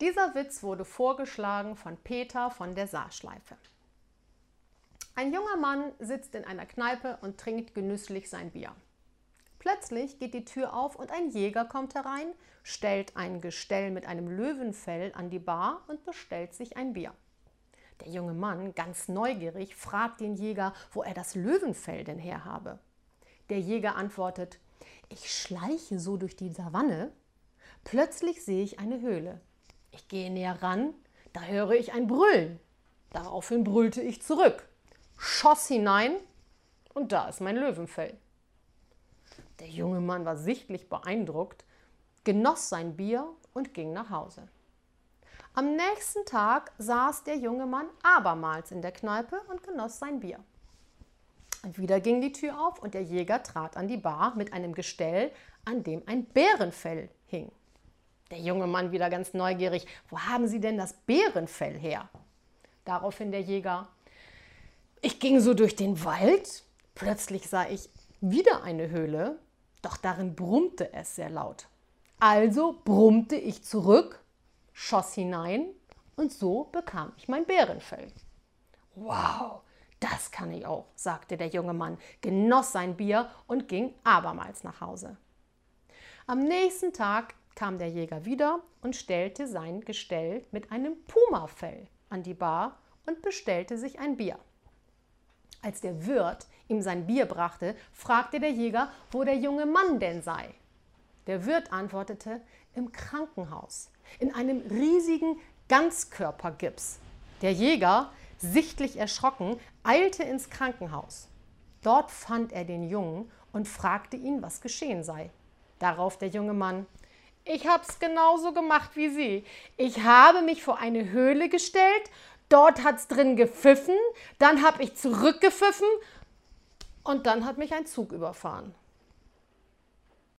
Dieser Witz wurde vorgeschlagen von Peter von der Saarschleife. Ein junger Mann sitzt in einer Kneipe und trinkt genüsslich sein Bier. Plötzlich geht die Tür auf und ein Jäger kommt herein, stellt ein Gestell mit einem Löwenfell an die Bar und bestellt sich ein Bier. Der junge Mann, ganz neugierig, fragt den Jäger, wo er das Löwenfell denn her habe. Der Jäger antwortet, ich schleiche so durch die Savanne. Plötzlich sehe ich eine Höhle. Ich gehe näher ran, da höre ich ein Brüllen. Daraufhin brüllte ich zurück, schoss hinein und da ist mein Löwenfell. Der junge Mann war sichtlich beeindruckt, genoss sein Bier und ging nach Hause. Am nächsten Tag saß der junge Mann abermals in der Kneipe und genoss sein Bier. Und wieder ging die Tür auf und der Jäger trat an die Bar mit einem Gestell, an dem ein Bärenfell hing. Der junge Mann wieder ganz neugierig, wo haben Sie denn das Bärenfell her? Daraufhin der Jäger, ich ging so durch den Wald, plötzlich sah ich wieder eine Höhle, doch darin brummte es sehr laut. Also brummte ich zurück, schoss hinein und so bekam ich mein Bärenfell. Wow, das kann ich auch, sagte der junge Mann, genoss sein Bier und ging abermals nach Hause. Am nächsten Tag kam der Jäger wieder und stellte sein Gestell mit einem Pumafell an die Bar und bestellte sich ein Bier. Als der Wirt ihm sein Bier brachte, fragte der Jäger, wo der junge Mann denn sei. Der Wirt antwortete, im Krankenhaus, in einem riesigen Ganzkörpergips. Der Jäger, sichtlich erschrocken, eilte ins Krankenhaus. Dort fand er den Jungen und fragte ihn, was geschehen sei. Darauf der junge Mann, ich habe es genauso gemacht wie Sie. Ich habe mich vor eine Höhle gestellt, dort hat es drin gepfiffen, dann habe ich zurückgepfiffen und dann hat mich ein Zug überfahren.